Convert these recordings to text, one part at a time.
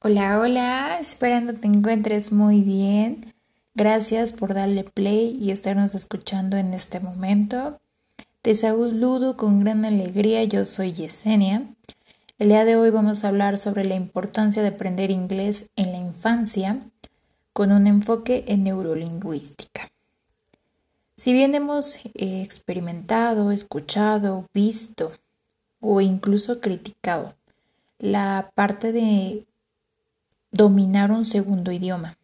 Hola, hola, esperando te encuentres muy bien. Gracias por darle play y estarnos escuchando en este momento. Te saludo con gran alegría, yo soy Yesenia. El día de hoy vamos a hablar sobre la importancia de aprender inglés en la infancia con un enfoque en neurolingüística. Si bien hemos eh, experimentado, escuchado, visto o incluso criticado la parte de dominar un segundo idioma.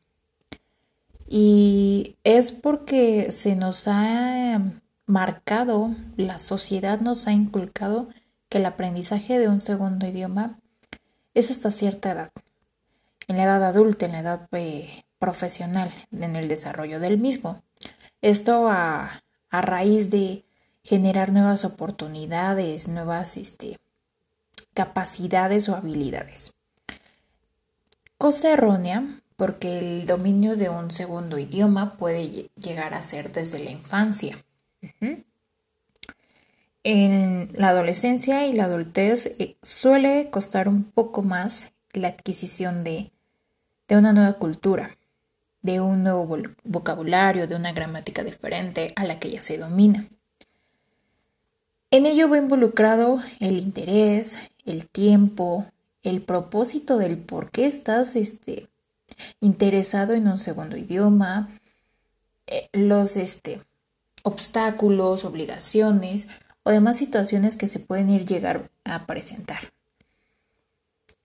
Y es porque se nos ha marcado, la sociedad nos ha inculcado que el aprendizaje de un segundo idioma es hasta cierta edad, en la edad adulta, en la edad eh, profesional, en el desarrollo del mismo. Esto a, a raíz de generar nuevas oportunidades, nuevas este, capacidades o habilidades. Cosa errónea, porque el dominio de un segundo idioma puede llegar a ser desde la infancia. En la adolescencia y la adultez eh, suele costar un poco más la adquisición de, de una nueva cultura, de un nuevo vocabulario, de una gramática diferente a la que ya se domina. En ello va involucrado el interés, el tiempo, el propósito del por qué estás este, interesado en un segundo idioma, eh, los este, obstáculos, obligaciones o demás situaciones que se pueden ir llegar a presentar.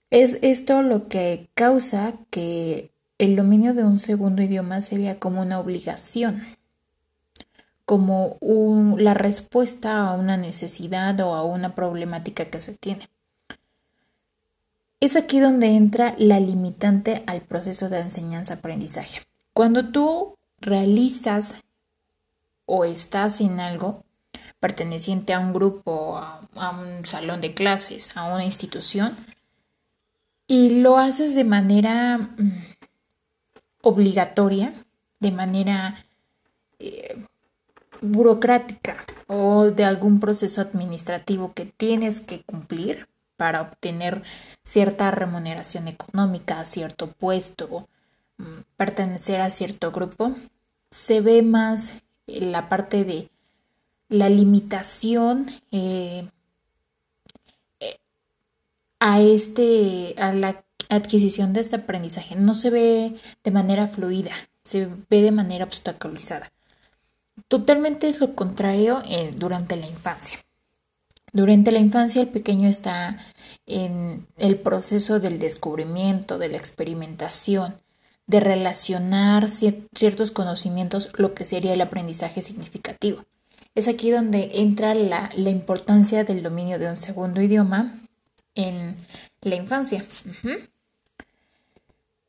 Es esto lo que causa que el dominio de un segundo idioma se vea como una obligación, como la respuesta a una necesidad o a una problemática que se tiene. Es aquí donde entra la limitante al proceso de enseñanza-aprendizaje. Cuando tú realizas o estás en algo perteneciente a un grupo, a, un salón de clases, a una institución, y lo haces de manera mm, obligatoria, de manera eh, burocrática o de algún proceso administrativo que tienes que cumplir, para obtener cierta remuneración económica, cierto puesto, mm, pertenecer a cierto grupo, se ve más la parte de la limitación eh, eh, a este a la adquisición de este aprendizaje. No se ve de manera fluida se ve de manera obstaculizada. Totalmente es lo contrario eh, durante la infancia durante la infancia el pequeño está en el proceso del descubrimiento, de la experimentación, de relacionar ciertos conocimientos, lo que sería el aprendizaje significativo. Es aquí donde entra la, importancia del dominio de un segundo idioma en la infancia.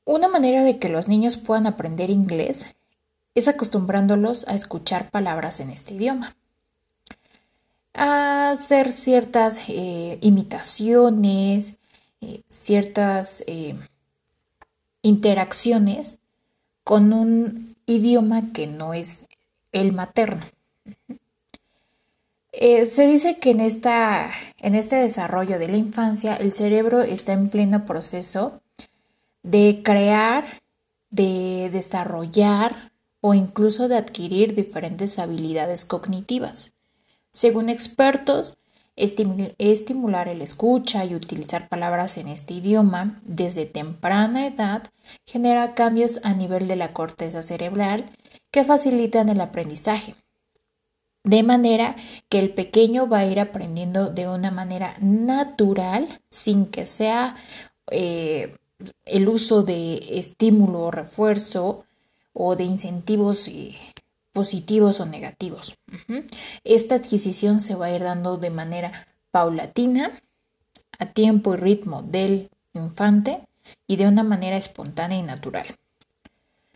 Una manera de que los niños puedan aprender inglés es acostumbrándolos a escuchar palabras en este idioma a hacer ciertas eh, imitaciones, eh, ciertas eh, interacciones con un idioma que no es el materno. se dice que en, esta, en este desarrollo de la infancia el cerebro está en pleno proceso de crear, de desarrollar o incluso de adquirir diferentes habilidades cognitivas. Según expertos, estimular el escucha y utilizar palabras en este idioma desde temprana edad genera cambios a nivel de la corteza cerebral que facilitan el aprendizaje. De manera que el pequeño va a ir aprendiendo de una manera natural sin que sea eh, el uso de estímulo o refuerzo o de incentivos eh, positivos o negativos. Esta adquisición se va a ir dando de manera paulatina, a tiempo y ritmo del infante y de una manera espontánea y natural.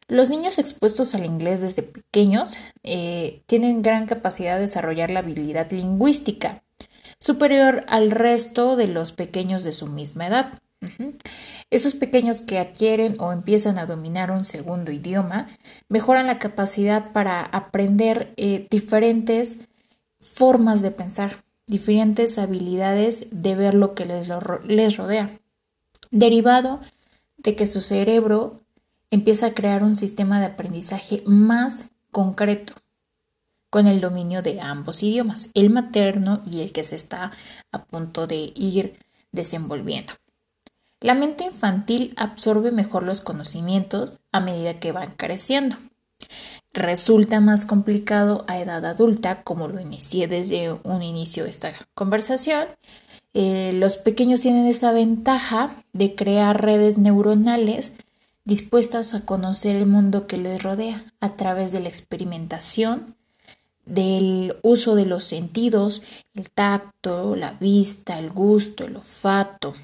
Los niños expuestos al inglés desde pequeños eh, tienen gran capacidad de desarrollar la habilidad lingüística, superior al resto de los pequeños de su misma edad. Esos pequeños que adquieren o empiezan a dominar un segundo idioma mejoran la capacidad para aprender eh, diferentes formas de pensar, diferentes habilidades de ver lo que les, les rodea, derivado de que su cerebro empieza a crear un sistema de aprendizaje más concreto con el dominio de ambos idiomas, el materno y el que se está a punto de ir desenvolviendo. La mente infantil absorbe mejor los conocimientos a medida que van creciendo. Resulta más complicado a edad adulta, como lo inicié desde un inicio de esta conversación. Eh, los pequeños tienen esa ventaja de crear redes neuronales dispuestas a conocer el mundo que les rodea a través de la experimentación, del uso de los sentidos, el tacto, la vista, el gusto, el olfato.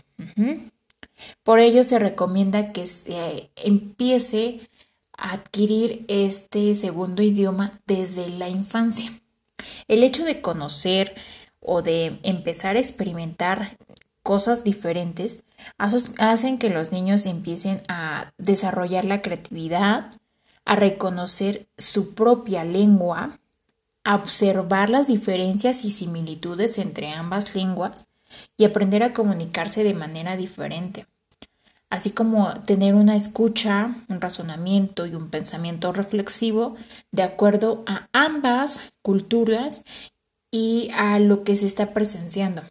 Por ello se recomienda que se empiece a adquirir este segundo idioma desde la infancia. El hecho de conocer o de empezar a experimentar cosas diferentes hacen que los niños empiecen a desarrollar la creatividad, a reconocer su propia lengua, a observar las diferencias y similitudes entre ambas lenguas y aprender a comunicarse de manera diferente, así como tener una escucha, un razonamiento y un pensamiento reflexivo de acuerdo a ambas culturas y a lo que se está presenciando.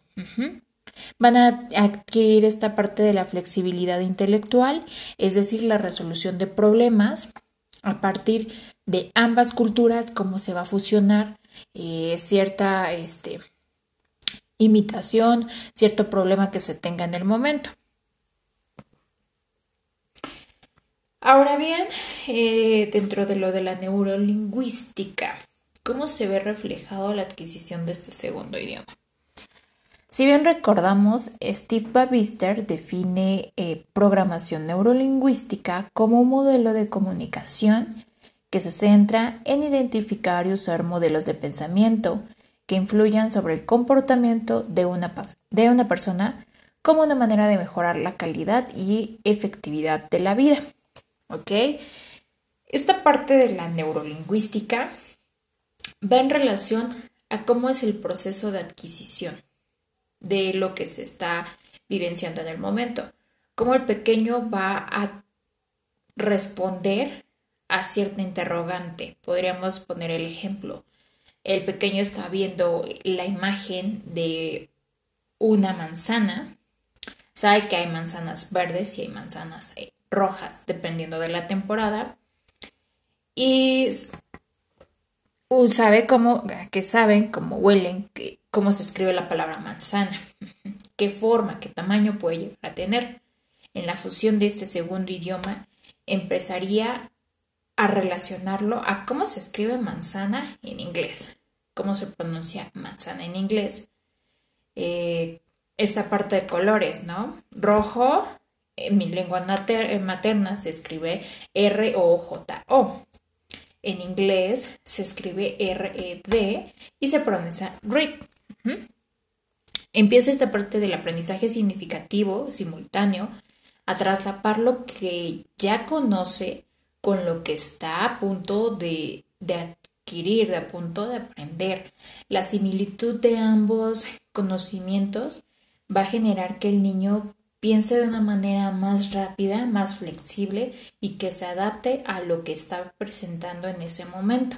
Van a adquirir esta parte de la flexibilidad intelectual, es decir, la resolución de problemas a partir de ambas culturas, cómo se va a fusionar eh, cierta este, imitación, cierto problema que se tenga en el momento. Ahora bien, eh, dentro de lo de la neurolingüística, ¿cómo se ve reflejado la adquisición de este segundo idioma? Si bien recordamos, Steve Babister define eh, programación neurolingüística como un modelo de comunicación que se centra en identificar y usar modelos de pensamiento que influyan sobre el comportamiento de una, de una persona como una manera de mejorar la calidad y efectividad de la vida. ¿Ok? Esta parte de la neurolingüística va en relación a cómo es el proceso de adquisición de lo que se está vivenciando en el momento. Cómo el pequeño va a responder a cierta interrogante. Podríamos poner el ejemplo. El pequeño está viendo la imagen de una manzana. Sabe que hay manzanas verdes y hay manzanas eh, rojas, dependiendo de la temporada. Y sabe cómo, que saben, cómo huelen, que, cómo se escribe la palabra manzana, qué forma, qué tamaño puede llegar a tener. En la fusión de este segundo idioma, empezaría a relacionarlo a cómo se escribe manzana en inglés, cómo se pronuncia manzana en inglés. Eh, esta parte de colores, ¿no? Rojo, en mi lengua materna se escribe R-O-J-O. En inglés se escribe R-E-D y se pronuncia read. Empieza esta parte del aprendizaje significativo, simultáneo, a traslapar lo que ya conoce con lo que está a punto de, de adquirir, de a punto de aprender. La similitud de ambos conocimientos va a generar que el niño piense de una manera más rápida, más flexible y que se adapte a lo que está presentando en ese momento.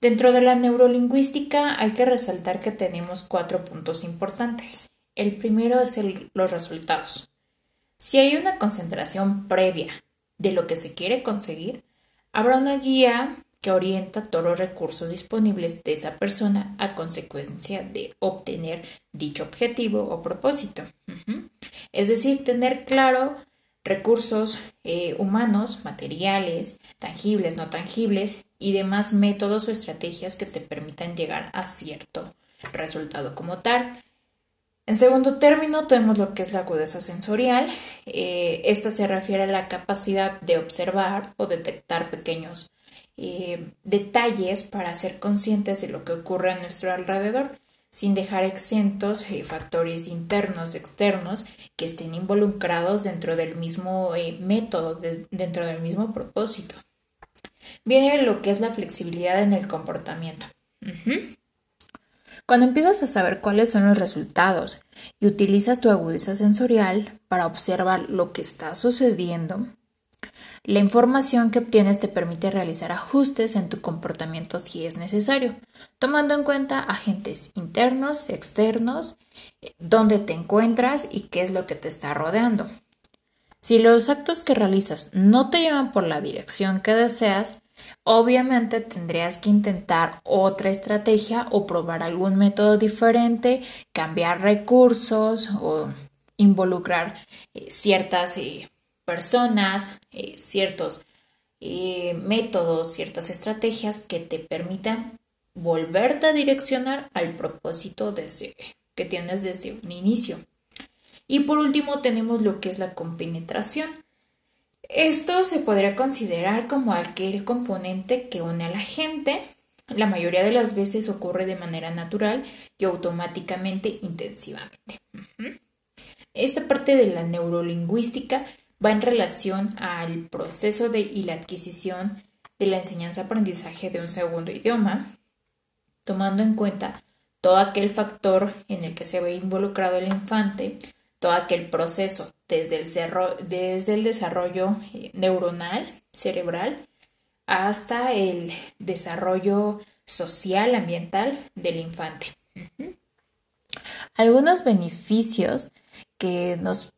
Dentro de la neurolingüística hay que resaltar que tenemos cuatro puntos importantes. El primero es los resultados. Si hay una concentración previa de lo que se quiere conseguir, habrá una guía que orienta todos los recursos disponibles de esa persona a consecuencia de obtener dicho objetivo o propósito. Es decir, tener claro recursos eh, humanos, materiales, tangibles, no tangibles y demás métodos o estrategias que te permitan llegar a cierto resultado como tal. En segundo término, tenemos lo que es la agudeza sensorial. Eh, esta se refiere a la capacidad de observar o detectar pequeños eh, detalles para ser conscientes de lo que ocurre a nuestro alrededor, sin dejar exentos eh, factores internos, externos, que estén involucrados dentro del mismo método, dentro del mismo propósito. Viene lo que es la flexibilidad en el comportamiento. Cuando empiezas a saber cuáles son los resultados y utilizas tu agudeza sensorial para observar lo que está sucediendo, la información que obtienes te permite realizar ajustes en tu comportamiento si es necesario, tomando en cuenta agentes internos, externos, dónde te encuentras y qué es lo que te está rodeando. Si los actos que realizas no te llevan por la dirección que deseas, obviamente tendrías que intentar otra estrategia o probar algún método diferente, cambiar recursos o involucrar eh, ciertas eh, personas, eh, ciertos métodos, ciertas estrategias que te permitan volverte a direccionar al propósito que tienes desde un inicio. Y por último tenemos lo que es la compenetración. Esto se podría considerar como aquel componente que une a la gente. La mayoría de las veces ocurre de manera natural y automáticamente intensivamente. Esta parte de la neurolingüística va en relación al proceso de y la adquisición de la enseñanza-aprendizaje de un segundo idioma, tomando en cuenta todo aquel factor en el que se ve involucrado el infante, todo aquel proceso desde el, desde el desarrollo eh, neuronal, cerebral, hasta el desarrollo social, ambiental del infante. Algunos beneficios que nos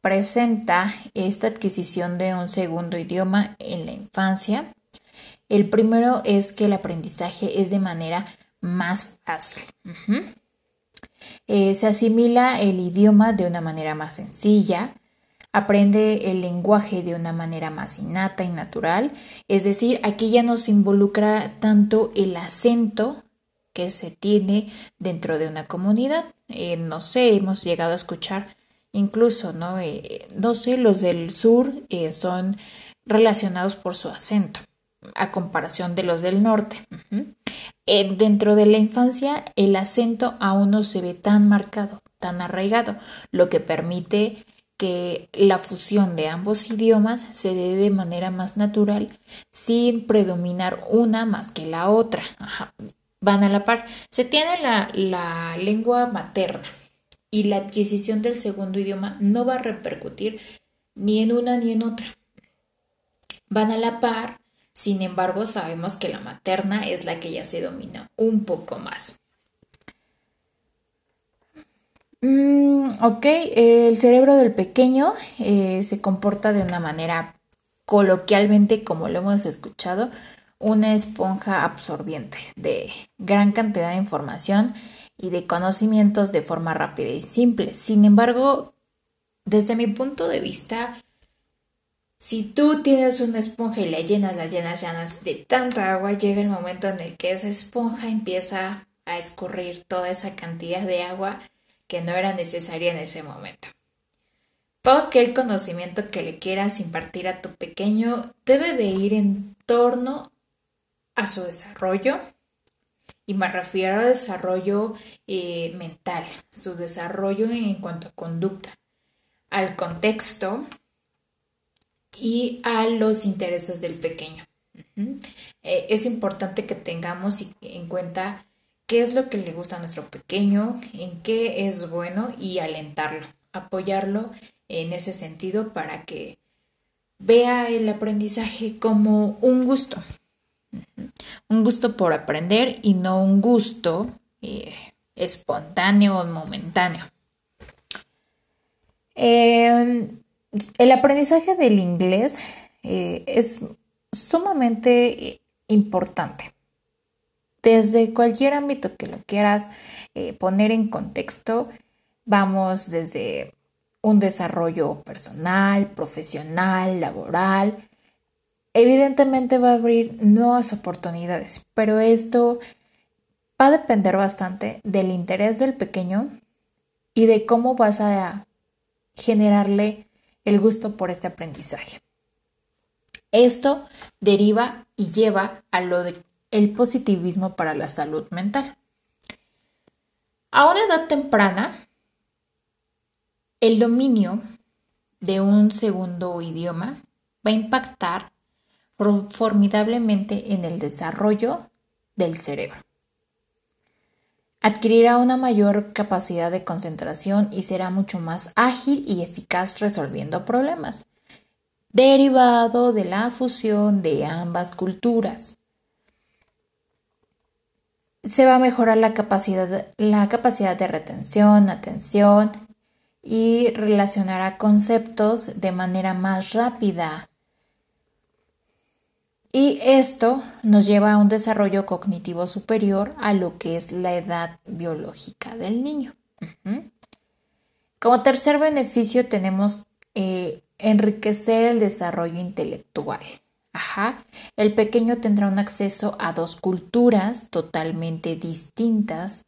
presenta esta adquisición de un segundo idioma en la infancia. El primero es que el aprendizaje es de manera más fácil. Eh, se asimila el idioma de una manera más sencilla, aprende el lenguaje de una manera más innata y natural, es decir, aquí ya no se involucra tanto el acento que se tiene dentro de una comunidad. Eh, no sé, hemos llegado a escuchar incluso, ¿no? Eh, no sé, los del sur son relacionados por su acento, a comparación de los del norte. Eh, dentro de la infancia el acento aún no se ve tan marcado, tan arraigado, lo que permite que la fusión de ambos idiomas se dé de manera más natural sin predominar una más que la otra. Van a la par. Se tiene la, la lengua materna y la adquisición del segundo idioma no va a repercutir ni en una ni en otra. Van a la par sin embargo, sabemos que la materna es la que ya se domina un poco más. Mm, ok, el cerebro del pequeño eh, se comporta de una manera coloquialmente, como lo hemos escuchado, una esponja absorbiente de gran cantidad de información y de conocimientos de forma rápida y simple. Sin embargo, desde mi punto de vista, si tú tienes una esponja y la llenas, la llenas, llenas de tanta agua, llega el momento en el que esa esponja empieza a escurrir toda esa cantidad de agua que no era necesaria en ese momento. Todo aquel conocimiento que le quieras impartir a tu pequeño debe de ir en torno a su desarrollo, y me refiero a desarrollo eh, mental, su desarrollo en cuanto a conducta, al contexto, y a los intereses del pequeño. Eh, es importante que tengamos en cuenta qué es lo que le gusta a nuestro pequeño, en qué es bueno y alentarlo, apoyarlo en ese sentido para que vea el aprendizaje como un gusto, un gusto por aprender y no un gusto eh, espontáneo o momentáneo. Eh, el aprendizaje del inglés eh, es sumamente importante. Desde cualquier ámbito que lo quieras eh, poner en contexto, vamos desde un desarrollo personal, profesional, laboral. Evidentemente va a abrir nuevas oportunidades, pero esto va a depender bastante del interés del pequeño y de cómo vas a generarle el gusto por este aprendizaje. Esto deriva y lleva a lo de el positivismo para la salud mental. A una edad temprana, el dominio de un segundo idioma va a impactar formidablemente en el desarrollo del cerebro. Adquirirá una mayor capacidad de concentración y será mucho más ágil y eficaz resolviendo problemas, derivado de la fusión de ambas culturas. Se va a mejorar la capacidad, la capacidad de retención, atención y relacionará conceptos de manera más rápida, y esto nos lleva a un desarrollo cognitivo superior a lo que es la edad biológica del niño. Como tercer beneficio tenemos eh, enriquecer el desarrollo intelectual. El pequeño tendrá un acceso a dos culturas totalmente distintas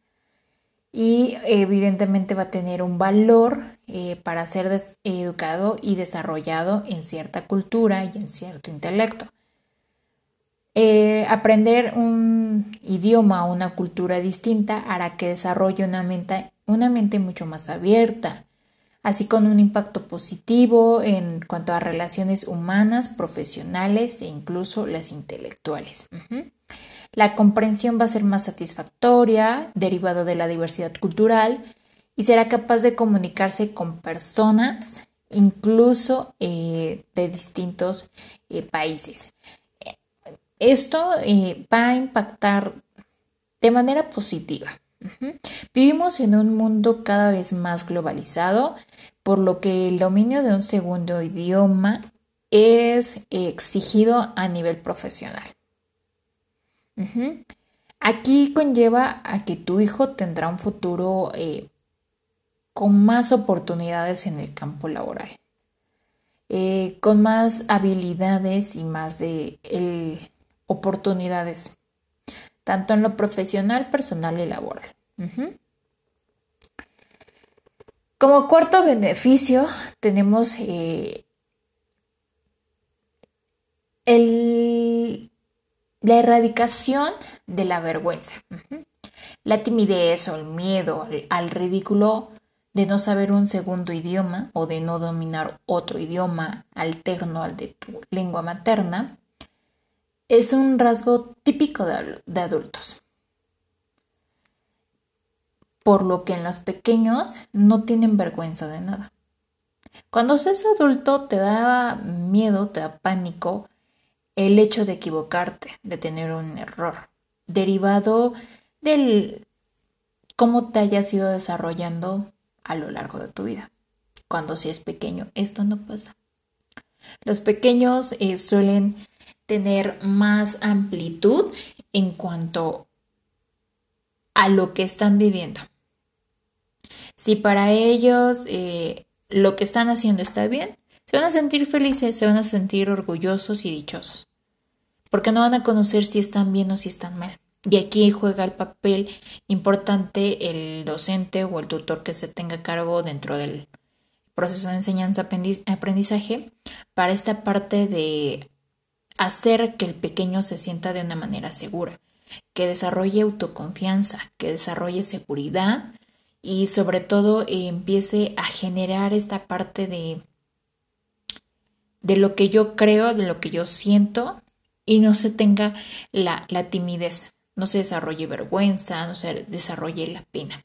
y evidentemente va a tener un valor eh, para ser educado y desarrollado en cierta cultura y en cierto intelecto. Eh, aprender un idioma o una cultura distinta hará que desarrolle una mente, una mente mucho más abierta, así con un impacto positivo en cuanto a relaciones humanas, profesionales e incluso las intelectuales. La comprensión va a ser más satisfactoria, derivado de la diversidad cultural, y será capaz de comunicarse con personas, incluso eh, de distintos eh, países. Esto eh, va a impactar de manera positiva. Vivimos en un mundo cada vez más globalizado, por lo que el dominio de un segundo idioma es exigido a nivel profesional. Aquí conlleva a que tu hijo tendrá un futuro eh, con más oportunidades en el campo laboral, eh, con más habilidades y más de el, oportunidades, tanto en lo profesional, personal y laboral. Como cuarto beneficio tenemos eh, la erradicación de la vergüenza, la timidez o el miedo al ridículo de no saber un segundo idioma o de no dominar otro idioma alterno al de tu lengua materna, es un rasgo típico de, adultos. Por lo que en los pequeños no tienen vergüenza de nada. Cuando seas adulto te da miedo, te da pánico el hecho de equivocarte, de tener un error, derivado del cómo te hayas ido desarrollando a lo largo de tu vida. Cuando si es pequeño, esto no pasa. Los pequeños eh, suelen tener más amplitud en cuanto a lo que están viviendo. Si para ellos eh, lo que están haciendo está bien, se van a sentir felices, se van a sentir orgullosos y dichosos, porque no van a conocer si están bien o si están mal. Y aquí juega el papel importante el docente o el tutor que se tenga cargo dentro del proceso de enseñanza-aprendizaje para esta parte de hacer que el pequeño se sienta de una manera segura, que desarrolle autoconfianza, que desarrolle seguridad y sobre todo empiece a generar esta parte de, de lo que yo creo, de lo que yo siento y no se tenga la, timidez, no se desarrolle vergüenza, no se desarrolle la pena.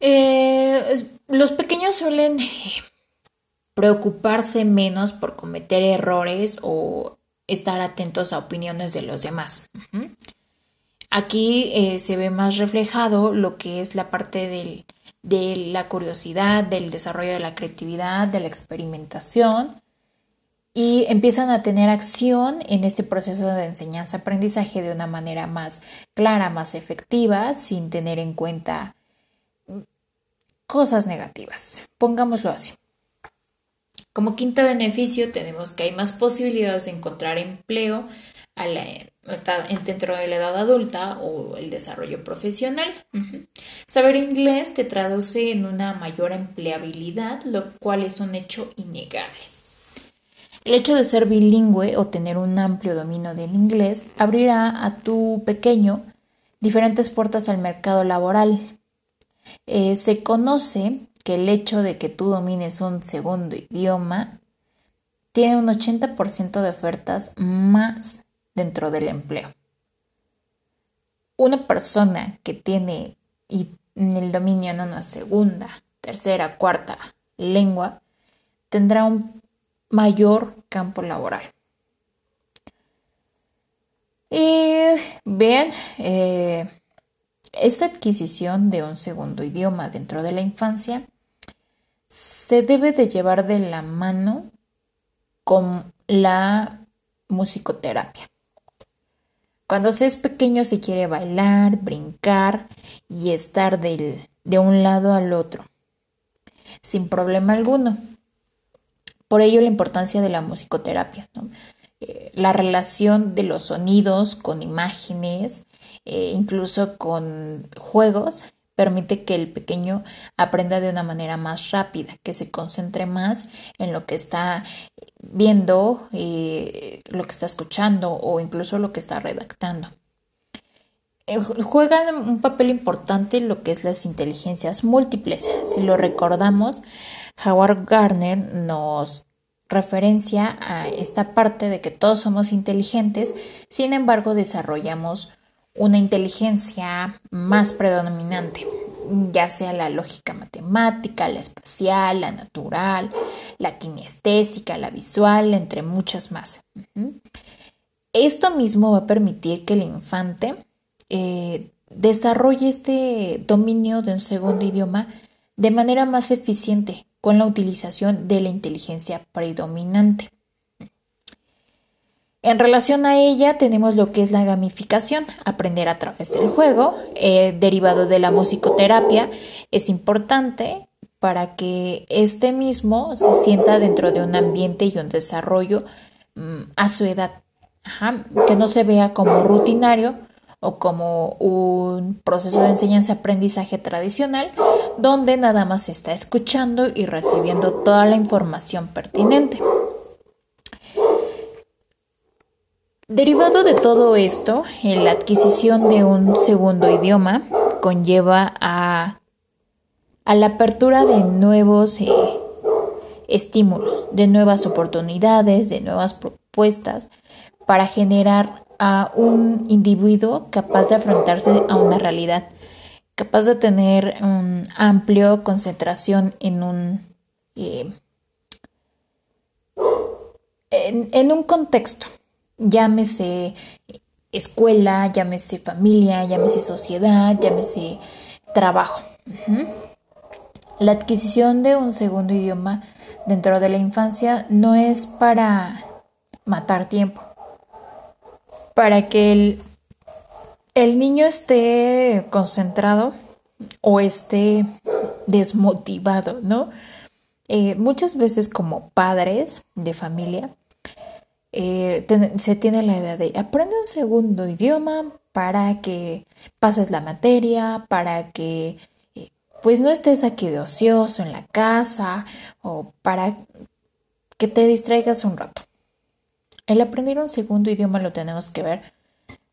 Eh, los pequeños suelen preocuparse menos por cometer errores o estar atentos a opiniones de los demás. Aquí eh, se ve más reflejado lo que es la parte de la curiosidad, del desarrollo de la creatividad, de la experimentación y empiezan a tener acción en este proceso de enseñanza-aprendizaje de una manera más clara, más efectiva, sin tener en cuenta cosas negativas. Pongámoslo así. Como quinto beneficio tenemos que hay más posibilidades de encontrar empleo dentro de la edad adulta o el desarrollo profesional. Saber inglés te traduce en una mayor empleabilidad, lo cual es un hecho innegable. El hecho de ser bilingüe o tener un amplio dominio del inglés abrirá a tu pequeño diferentes puertas al mercado laboral. Eh, se conoce que el hecho de que tú domines un segundo idioma tiene un 80% de ofertas más dentro del empleo. una persona que tiene el dominio en una segunda, tercera, cuarta lengua, tendrá un mayor campo laboral. Y bien, eh, esta adquisición de un segundo idioma dentro de la infancia se debe de llevar de la mano con la musicoterapia. Cuando se es pequeño se quiere bailar, brincar y estar de un lado al otro, sin problema alguno. Por ello la importancia de la musicoterapia, eh, la relación de los sonidos con imágenes, eh, incluso con juegos, permite que el pequeño aprenda de una manera más rápida, que se concentre más en lo que está viendo, eh, lo que está escuchando o incluso lo que está redactando. Eh, juegan un papel importante lo que es las inteligencias múltiples. Si lo recordamos, Howard Gardner nos referencia a esta parte de que todos somos inteligentes, sin embargo desarrollamos una inteligencia más predominante, ya sea la lógica matemática, la espacial, la natural, la kinestésica, la visual, entre muchas más. Esto mismo va a permitir que el infante eh, desarrolle este dominio de un segundo idioma de manera más eficiente con la utilización de la inteligencia predominante. En relación a ella tenemos lo que es la gamificación, aprender a través del juego, eh, derivado de la musicoterapia, es importante para que este mismo se sienta dentro de un ambiente y un desarrollo mm, a su edad, que no se vea como rutinario o como un proceso de enseñanza-aprendizaje tradicional, donde nada más se está escuchando y recibiendo toda la información pertinente. Derivado de todo esto, la adquisición de un segundo idioma conlleva a, la apertura de nuevos eh, estímulos, de nuevas oportunidades, de nuevas propuestas para generar a un individuo capaz de afrontarse a una realidad, capaz de tener un amplio concentración en un eh, en un contexto llámese escuela, llámese familia, llámese sociedad, llámese trabajo. La adquisición de un segundo idioma dentro de la infancia no es para matar tiempo, para que el, el niño esté concentrado o esté desmotivado, ¿no? Eh, muchas veces como padres de familia eh, se tiene la idea de aprende un segundo idioma para que pases la materia, para que eh, pues no estés aquí de ocioso en la casa o para que te distraigas un rato. El aprender un segundo idioma lo tenemos que ver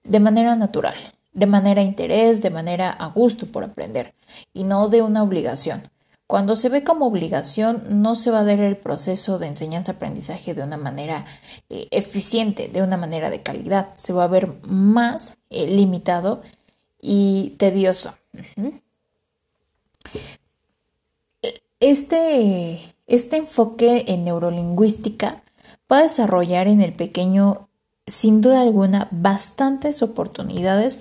de manera natural, de manera interés, de manera a gusto por aprender y no de una obligación. Cuando se ve como obligación, no se va a dar el proceso de enseñanza-aprendizaje de una manera eh, eficiente, de una manera de calidad. Se va a ver más eh, limitado y tedioso. Este, este enfoque en neurolingüística va a desarrollar en el pequeño, sin duda alguna, bastantes oportunidades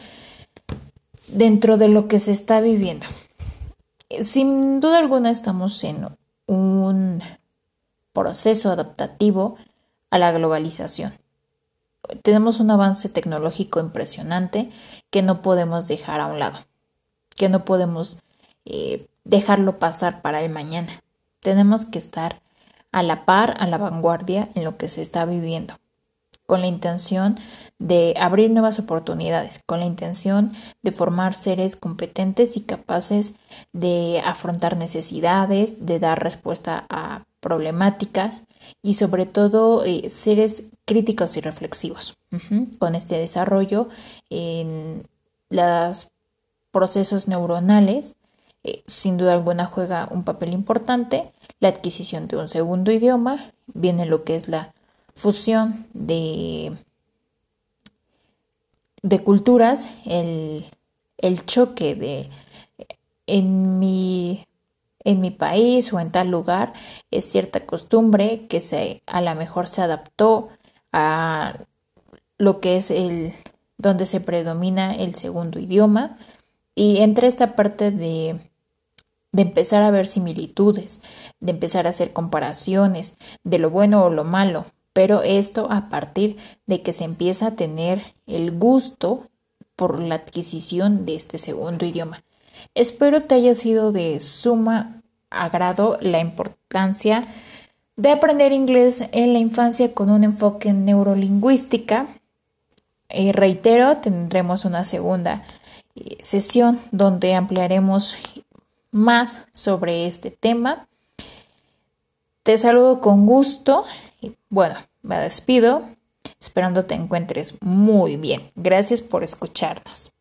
dentro de lo que se está viviendo. Sin duda alguna estamos en un proceso adaptativo a la globalización. Tenemos un avance tecnológico impresionante que no podemos dejar a un lado, que no podemos eh, dejarlo pasar para el mañana. Tenemos que estar a la par, a la vanguardia en lo que se está viviendo con la intención de abrir nuevas oportunidades, con la intención de formar seres competentes y capaces de afrontar necesidades, de dar respuesta a problemáticas y sobre todo eh, seres críticos y reflexivos. Con este desarrollo en los procesos neuronales, eh, sin duda alguna juega un papel importante la adquisición de un segundo idioma, viene lo que es la fusión de de culturas, el, el choque de en mi, en mi país o en tal lugar es cierta costumbre que se, a lo mejor se adaptó a lo que es el donde se predomina el segundo idioma. Y entre esta parte de, de empezar a ver similitudes, de empezar a hacer comparaciones de lo bueno o lo malo, pero esto a partir de que se empieza a tener el gusto por la adquisición de este segundo idioma. Espero te haya sido de suma agrado la importancia de aprender inglés en la infancia con un enfoque en neurolingüística. Reitero, tendremos una segunda eh, sesión donde ampliaremos más sobre este tema. Te saludo con gusto y bueno, me despido esperando te encuentres muy bien. Gracias por escucharnos.